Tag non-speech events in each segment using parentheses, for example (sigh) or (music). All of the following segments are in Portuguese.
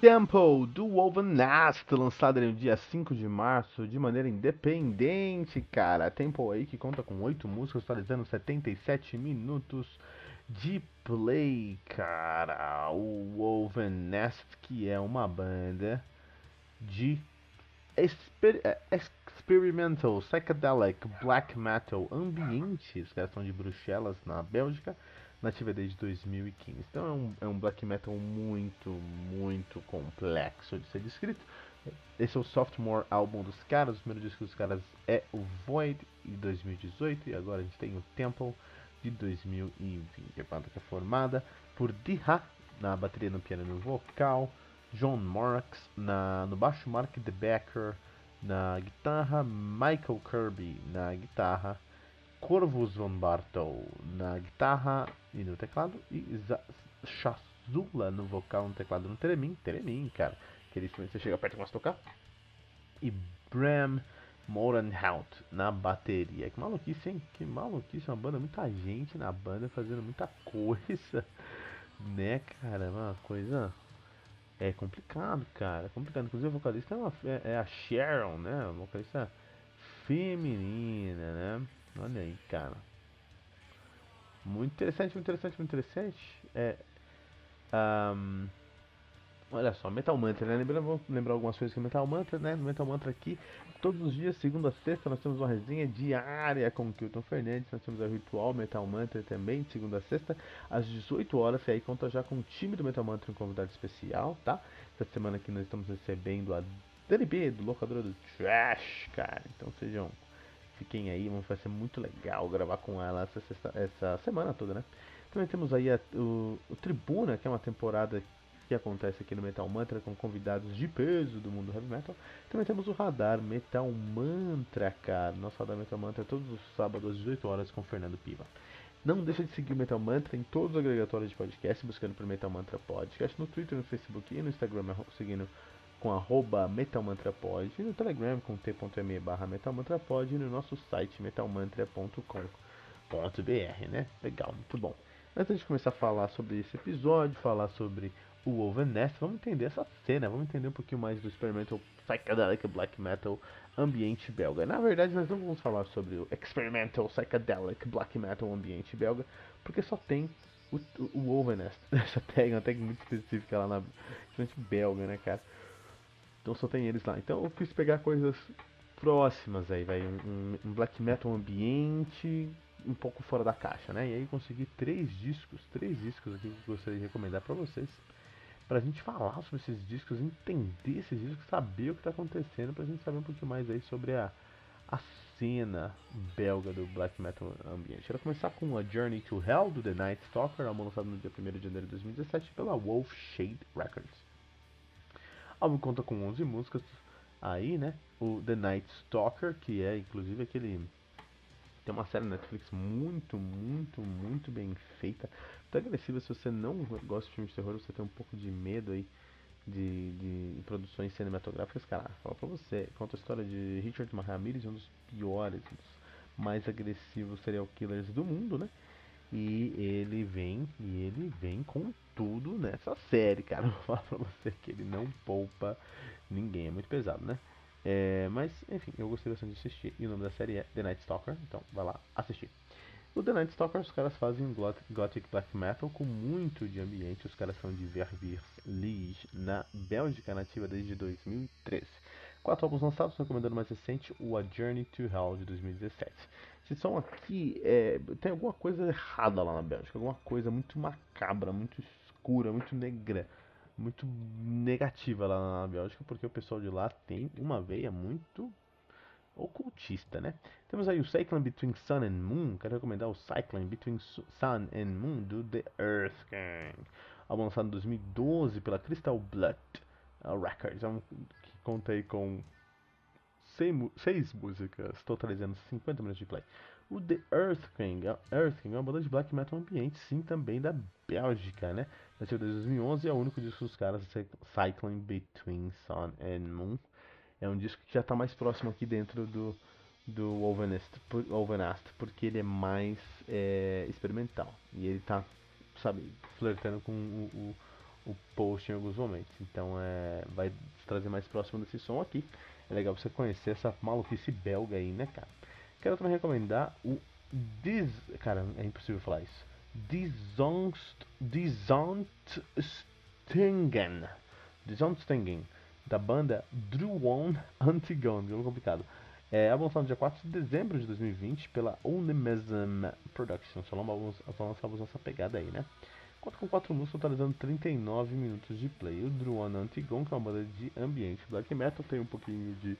Temple do Woven Nast, lançado no dia 5 de março de maneira independente, cara. Temple aí que conta com 8 músicas, totalizando 77 minutos de play, cara. O Woven Nest, que é uma banda de exper é, experimental, psychedelic, black metal, ambientes, caras são de Bruxelas, na Bélgica nativa desde 2015. Então é um, é um black metal muito, muito complexo de ser descrito. Esse é o sophomore álbum dos caras, o primeiro disco dos caras é o Void de 2018 e agora a gente tem o Temple de 2020. A banda que é formada por Diha na bateria, no piano e no vocal, John Marks na, no baixo, Mark DeBecker na guitarra, Michael Kirby na guitarra, Corvus Van Bartel na guitarra e no teclado e Chazula no vocal, no teclado no Teremin, Teremin, cara, aquele instrumento que você chega perto e começa a tocar. E Bram Morenhout na bateria. Que maluquice, hein? Que maluquice, uma banda, muita gente na banda fazendo muita coisa, (laughs) né, cara? Uma coisa é complicado, cara. É complicado. Inclusive, a vocalista é, uma, é, é a Sharon, né? Uma vocalista feminina, né? Olha aí, cara. Muito interessante, muito interessante, muito interessante. É. Um, olha só, Metal Mantra, né? Lembrando, vamos lembrar algumas coisas que Metal Mantra, né? No Metal Mantra aqui, todos os dias, segunda a sexta, nós temos uma resenha diária com o Kilton Fernandes. Nós temos a Ritual Metal Mantra também, segunda a sexta, às 18 horas. E aí conta já com o time do Metal Mantra, um convidado especial, tá? Essa semana aqui nós estamos recebendo a Dani B, do Locadora do Trash, cara. Então sejam Fiquem aí, vai ser muito legal gravar com ela essa, essa semana toda, né? Também temos aí a, o, o, Tribuna, que é uma temporada que acontece aqui no Metal Mantra com convidados de peso do mundo heavy metal. Também temos o Radar Metal Mantra, cara. Nosso Radar Metal Mantra é todos os sábados às 18 horas com Fernando Piva. Não deixa de seguir o Metal Mantra em todos os agregadores de podcast, buscando por Metal Mantra Podcast no Twitter, no Facebook e no Instagram, seguindo com arroba metalmantrapod, no Telegram com t.me barra metalmantrapod e no nosso site metalmantra.com.br, né? Legal, muito bom. Antes de começar a falar sobre esse episódio, falar sobre o Woven Nest, vamos entender essa cena, vamos entender um pouquinho mais do Experimental Psychedelic Black Metal ambiente belga. Na verdade, nós não vamos falar sobre o Experimental Psychedelic Black Metal ambiente belga, porque só tem o, o, o (laughs) essa tag, uma tag muito específica lá na belga, né, cara? Então só tem eles lá. Então eu quis pegar coisas próximas aí, vai um, um, black metal ambiente um pouco fora da caixa, né? E aí consegui três discos, três discos aqui que eu gostaria de recomendar para vocês, pra gente falar sobre esses discos, entender esses discos, saber o que tá acontecendo, pra gente saber um pouquinho mais aí sobre a, a cena belga do black metal ambiente. Quero começar com a Journey to Hell do The Night Stalker, lançado no dia 1 de janeiro de 2017 pela Wolf Shade Records. O álbum conta com 11 músicas aí, né? O The Night Stalker, que é inclusive aquele. Tem uma série na Netflix muito, muito, muito bem feita. Muito agressiva. Se você não gosta de filmes de terror, você tem um pouco de medo aí de, de produções cinematográficas, cara, fala pra você. Conta a história de Richard Ramirez, um dos piores, um dos mais agressivos serial killers do mundo, né? E ele vem, e ele vem com tudo nessa série, cara. (laughs) Vou falar pra você que ele não poupa ninguém, é muito pesado, né? É, mas, enfim, eu gostei bastante de assistir. E o nome da série é The Night Stalker, então vai lá assistir. O The Night Stalker, os caras fazem Gothic Black Metal com muito de ambiente. Os caras são de Verviers Liege, na Bélgica, nativa desde 2013. Quatro álbuns lançados, recomendando mais recente, o A Journey to Hell de 2017. Esse som aqui, é, tem alguma coisa errada lá na Bélgica, alguma coisa muito macabra, muito escura, muito negra, muito negativa lá na Bélgica, porque o pessoal de lá tem uma veia muito ocultista, né? Temos aí o Cycling Between Sun and Moon, quero recomendar o Cycling Between Sun and Moon do The Earth Gang. lançado em 2012 pela Crystal Blood Records, é que conta aí com seis músicas, totalizando 50 minutos de play. O The Earth Earth King é uma banda de black metal ambiente, sim, também da Bélgica, né? Nasceu desde 2011 é o único disco dos caras, Cycling Between Sun and Moon. É um disco que já está mais próximo aqui dentro do, do Ovenast, porque ele é mais é, experimental. E ele tá, sabe, flertando com o, o, o post em alguns momentos. Então é, vai trazer mais próximo desse som aqui. É legal você conhecer essa maluquice belga aí, né, cara? Quero também recomendar o Dis... Cara, é impossível falar isso. Disonstingen. Disonstingen. Da banda Druon Antigone. É complicado. É lançado no dia 4 de dezembro de 2020 pela Onemesm Productions. Só lançamos essa pegada aí, né? Conta com 4 músicas, totalizando 39 minutos de play. O Druon Antigone, que é uma banda de ambiente black metal, tem um pouquinho de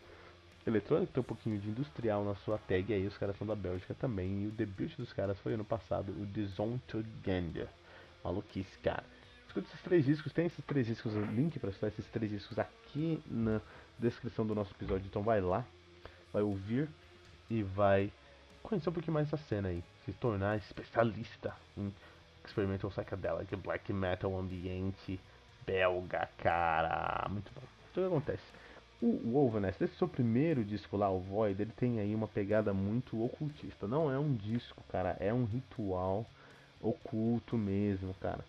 eletrônico, tem um pouquinho de industrial na sua tag aí, os caras são da Bélgica também. E o debut dos caras foi ano passado, o Dishonored. Maluquice, cara. Escuta esses três discos, tem esses três discos, link para escutar esses três discos aqui na descrição do nosso episódio. Então vai lá, vai ouvir e vai conhecer um pouquinho mais essa cena aí. Se tornar especialista em experimental psychedelic, black metal ambiente belga, cara. Muito bom. Então o que acontece? O Wolvenest, esse seu primeiro disco lá, o Void, ele tem aí uma pegada muito ocultista. Não é um disco, cara, é um ritual oculto mesmo, cara.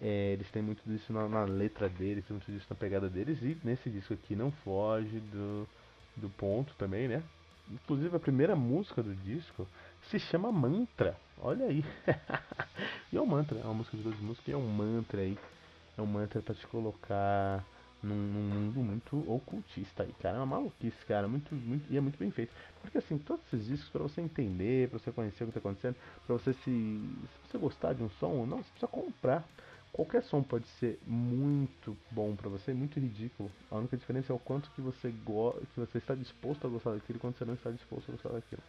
É, eles têm muito disso na, na, letra deles, tem muito disso na pegada deles, e nesse disco aqui não foge do, do ponto também, né? Inclusive a primeira música do disco se chama Mantra. Olha aí. (laughs) e é um mantra, é uma música de duas músicas e é um mantra aí. É um mantra para te colocar num, num, mundo muito ocultista aí, cara. É uma maluquice, cara. Muito, muito, e é muito bem feito. Porque assim, todos esses discos, pra você entender, pra você conhecer o que tá acontecendo, pra você se. Se você gostar de um som ou não, você precisa comprar. Qualquer som pode ser muito bom para você, muito ridículo. A única diferença é o quanto que você go que você está disposto a gostar daquilo quando você não está disposto a gostar daquilo.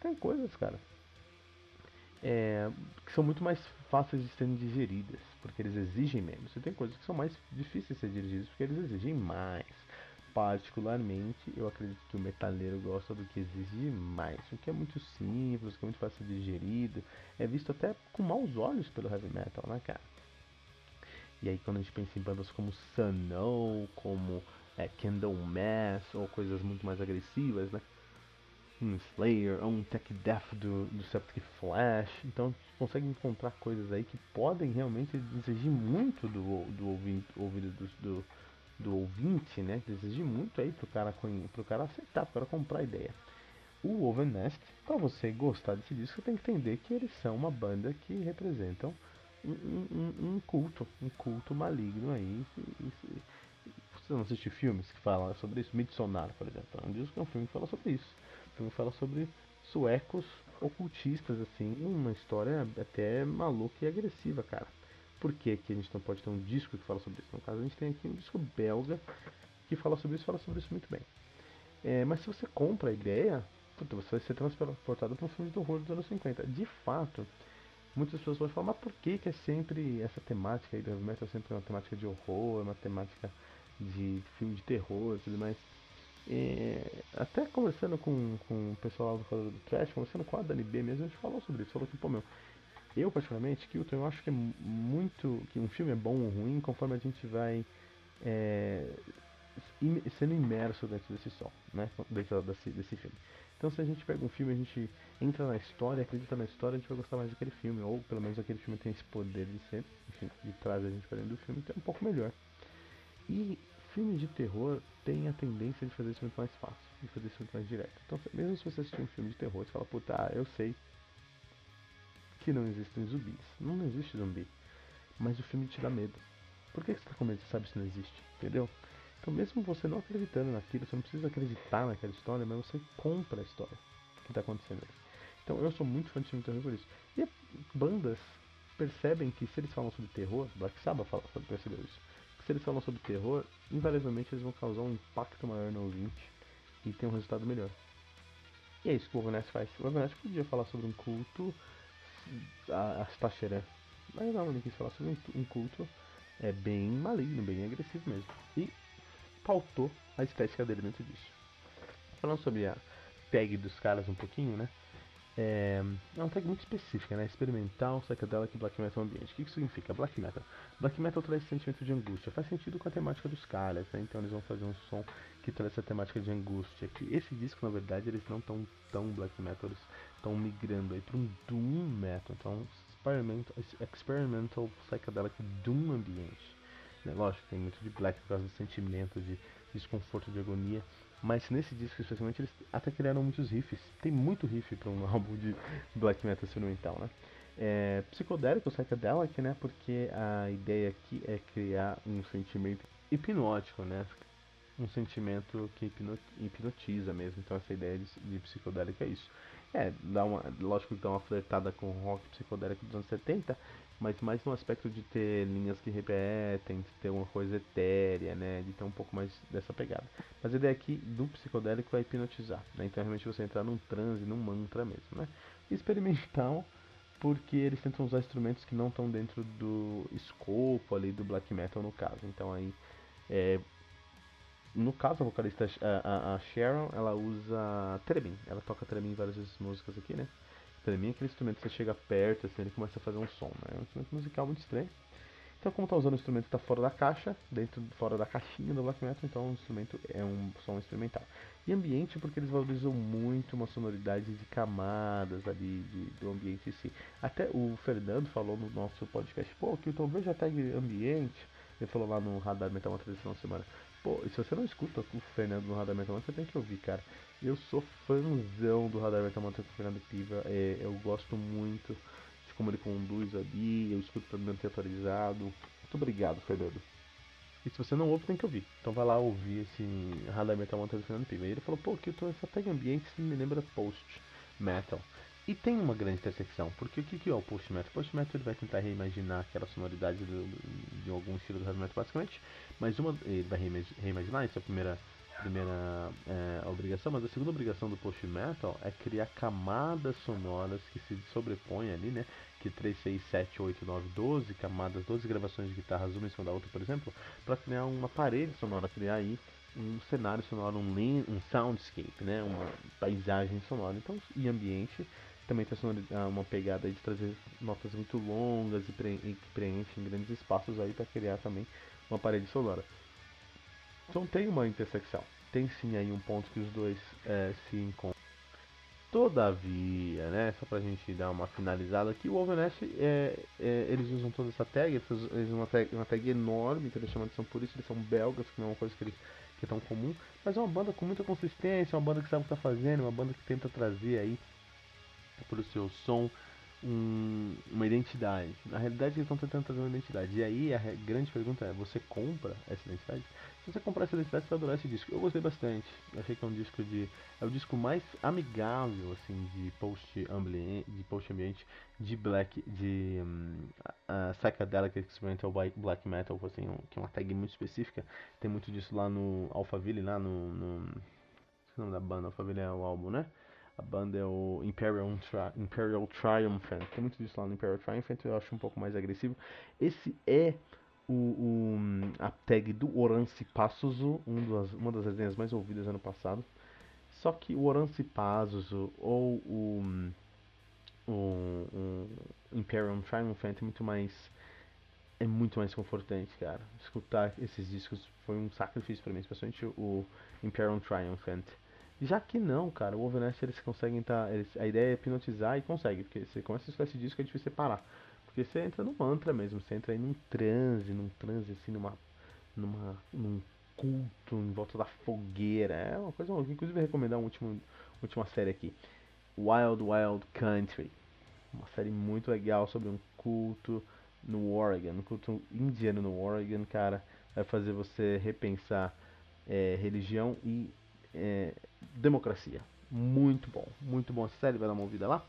Tem coisas, cara, é, que são muito mais fáceis de serem digeridas, porque eles exigem menos. E tem coisas que são mais difíceis de ser dirigidas, porque eles exigem mais. Particularmente, eu acredito que o metaleiro gosta do que exige mais. O que é muito simples, o que é muito fácil de digerido, é visto até com maus olhos pelo heavy metal, né, cara? E aí, quando a gente pensa em bandas como Sunno, como é, Candlemass, ou coisas muito mais agressivas, né? Um Slayer, ou um Tech Death do, do Septic Flash. Então consegue encontrar coisas aí que podem realmente exigir muito do, do ouvinte, ouvido do, do, do, ouvinte, né? Exigir muito aí pro cara, pro cara aceitar, pro cara comprar a ideia. O Overnest, para você gostar desse disco, tem que entender que eles são uma banda que representam um, um, um culto, um culto maligno aí. Você não assiste filmes que falam sobre isso? Midsommar, por exemplo, é um disco que é um filme que fala sobre isso filme fala sobre suecos ocultistas, assim, uma história até maluca e agressiva, cara. Por que, que a gente não pode ter um disco que fala sobre isso? No caso, a gente tem aqui um disco belga que fala sobre isso fala sobre isso muito bem. É, mas se você compra a ideia, puta, você vai ser transportado para um filme de horror dos anos 50. De fato, muitas pessoas vão falar, mas por que, que é sempre essa temática aí do heavy metal é sempre uma temática de horror, uma temática de filme de terror e tudo mais? É, até conversando com, com o pessoal do do Trash, conversando com a Dani B mesmo, a gente falou sobre isso. Falou que, pô, meu, eu particularmente, Kilton, eu acho que é muito. que um filme é bom ou ruim conforme a gente vai é, sendo imerso dentro desse som, né? Dentro desse, desse filme. Então se a gente pega um filme, a gente entra na história, acredita na história, a gente vai gostar mais daquele filme, ou pelo menos aquele filme tem esse poder de ser, enfim, de trazer a gente para dentro do filme, então é um pouco melhor. E filmes de terror têm a tendência de fazer isso muito mais fácil, de fazer isso muito mais direto. Então, mesmo se você assistir um filme de terror, você fala, puta, ah, eu sei que não existem zumbis. Não, existe zumbi. Mas o filme te dá medo. Por que você está com medo? Você sabe se não existe, entendeu? Então, mesmo você não acreditando naquilo, você não precisa acreditar naquela história, mas você compra a história que está acontecendo ali. Então, eu sou muito fã de filme de terror por isso. E bandas percebem que se eles falam sobre terror, Black Sabbath percebeu isso se eles falam sobre terror, invariavelmente eles vão causar um impacto maior no ouvinte e ter um resultado melhor. E é isso que o Overnight faz. O Overnight podia falar sobre um culto, a, a Stachera, mas não, ele quis falar sobre um, culto É bem maligno, bem agressivo mesmo. E pautou a estética dele dentro disso. Falando sobre a tag dos caras um pouquinho, né? É, é uma tag muito específica, né? Experimental, psychedelic Black Metal Ambiente. O que isso significa? Black Metal. Black Metal traz sentimento de angústia. Faz sentido com a temática dos caras, né? Então eles vão fazer um som que traz essa temática de angústia. Que esse disco, na verdade, eles não estão tão Black Metal, eles estão migrando aí para um Doom Metal. Então, experimental, experimental Psychedelic Doom Ambiente. Né? Lógico, tem muito de Black por causa do sentimento de desconforto, de agonia. Mas nesse disco, especialmente, eles até criaram muitos riffs. Tem muito riff para um (laughs) álbum de black metal experimental, né? É, psicodélico, psychedelic, né? Porque a ideia aqui é criar um sentimento hipnótico, né? Um sentimento que hipnotiza mesmo. Então essa ideia de, de psicodélico é isso. É, dá uma, lógico que dá uma flertada com o rock psicodélico dos anos 70, mas mais no aspecto de ter linhas que repetem, de ter uma coisa etérea, né, de ter um pouco mais dessa pegada. Mas a ideia aqui do psicodélico é hipnotizar, né, então realmente você entrar num transe, num mantra mesmo, né. Experimental, porque eles tentam usar instrumentos que não estão dentro do escopo ali do black metal no caso, então aí é, no caso, a vocalista a, a, Sharon, ela usa Theremin. Ela toca Theremin em várias músicas aqui, né? Theremin é aquele instrumento você chega perto, assim, ele começa a fazer um som, né? É um instrumento musical muito estranho. Então, como tá usando o instrumento que tá fora da caixa, dentro, fora da caixinha do black metal, então o instrumento é um som experimental. E ambiente, porque eles valorizam muito uma sonoridade de camadas ali, de, do ambiente em si. Até o Fernando falou no nosso podcast, pô, que vejo a tag ambiente, ele falou lá no Radar Metal uma tradição semana. Pô, se você não escuta o Fernando no Radar Metal você tem que ouvir, cara. Eu sou fãzão do Radar Metal com o Fernando Piva. É, eu gosto muito de como ele conduz ali. Eu escuto pra me atualizado. Muito obrigado, Fernando. E se você não ouve, tem que ouvir. Então vai lá ouvir esse Radar Metal com o Fernando Piva. E ele falou, pô, que eu tô essa tag ambiente me lembra post metal. E tem uma grande intersecção, porque o que, que é o post metal? O post metal ele vai tentar reimaginar aquela sonoridade do, de algum estilo do heavy metal basicamente, mas uma ele vai reimaginar, isso é a primeira, primeira é, obrigação, mas a segunda obrigação do post metal é criar camadas sonoras que se sobrepõem ali, né? Que 3, 6, 7, 8, 9, 12 camadas, 12 gravações de guitarras, uma em cima da outra, por exemplo, para criar uma parede sonora, criar aí um cenário sonoro, um, um soundscape, né? Uma paisagem sonora, então, e ambiente também tem ah, uma pegada de trazer notas muito longas e, que preenchem grandes espaços aí para criar também uma parede sonora. Então tem uma intersecção, tem sim aí um ponto que os dois é, se encontram. Todavia, né, só pra gente dar uma finalizada aqui, o Wolvenest, é, é, eles usam toda essa tag, eles usam uma tag, uma tag enorme, que eles chamam atenção por isso, eles são belgas, que não é uma coisa que, eles, que é tão comum, mas é uma banda com muita consistência, uma banda que sabe o que está fazendo, uma banda que tenta trazer aí para o seu som um, uma identidade. Na realidade, eles estão tentando trazer uma identidade. E aí a grande pergunta é: você compra essa identidade? Se você comprar essa identidade, você vai adorar esse disco. Eu gostei bastante. Achei que é um disco de. É o disco mais amigável, assim, de post ambiente, de post ambiente, de black, de um, uh, psychedelic experimental black metal, assim, um, que é uma tag muito específica. Tem muito disso lá no Alphaville, lá no. no... o nome da banda? Alphaville é o álbum, né? A banda é o Imperial, Tri Imperial Triumphant. Tem muito disso lá no Imperial Triumphant, eu acho um pouco mais agressivo. Esse é o, o a tag do Orance Passuso, um uma das resenhas mais ouvidas ano passado. Só que o Orance Passuso ou o, o, o Imperial Triumphant é muito mais é muito mais confortante, cara. Escutar esses discos foi um sacrifício para mim, especialmente o Imperial Triumphant. Já que não, cara, o Overnest eles conseguem estar. Tá, a ideia é hipnotizar e consegue, porque você começa a escutar esse disco é difícil separar. Porque você entra no mantra mesmo, você entra aí num transe, num transe assim, numa. numa. num culto em volta da fogueira. É uma coisa maluca. Inclusive recomendar uma última, última série aqui. Wild Wild Country. Uma série muito legal sobre um culto no Oregon, um culto indiano no Oregon, cara. Vai fazer você repensar é, religião e é, democracia. Muito bom, muito bom essa série, vai dar uma ouvida lá.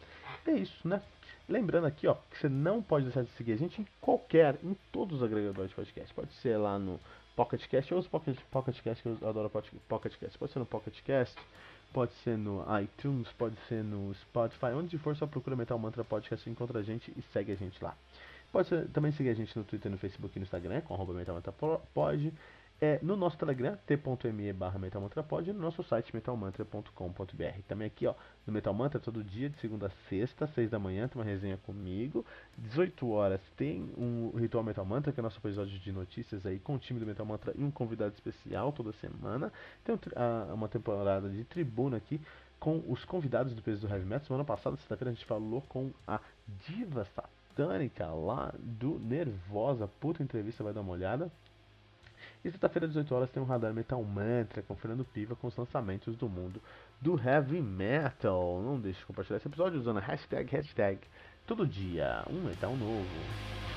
É isso, né? Lembrando aqui, ó, que você não pode deixar de seguir a gente em qualquer, em todos os agregadores de podcast. Pode ser lá no Pocket Cast, eu uso Pocket, Pocket Cast, eu adoro Pocket Cast. Pode ser no Pocket Cast, pode ser no iTunes, pode ser no Spotify, onde for, só procura Metal Mantra Podcast, encontra a gente e segue a gente lá. Pode também seguir a gente no Twitter, no Facebook e no Instagram, com arroba metalmantrapod. É, no nosso Telegram, t.me barra metalmantrapod e no nosso site metalmantra.com.br. Também aqui, ó, no Metal Mantra, todo dia, de segunda a sexta, 6 da manhã, tem uma resenha comigo. 18 horas tem um Ritual Metal Mantra, que é nosso episódio de notícias aí com o time do Metal Mantra e um convidado especial toda semana. Tem um, a, uma temporada de tribuna aqui com os convidados do peso do Heavy Metal. Semana passada, sexta-feira, a gente falou com a Diva Satânica lá do Nervosa. Puta entrevista, vai dar uma olhada. E sexta-feira, 18 horas, tem um Radar Metal Mantra com Fernando Piva com os lançamentos do mundo do Heavy Metal. Não deixe de compartilhar esse episódio usando a hashtag, hashtag, todo dia, um metal novo.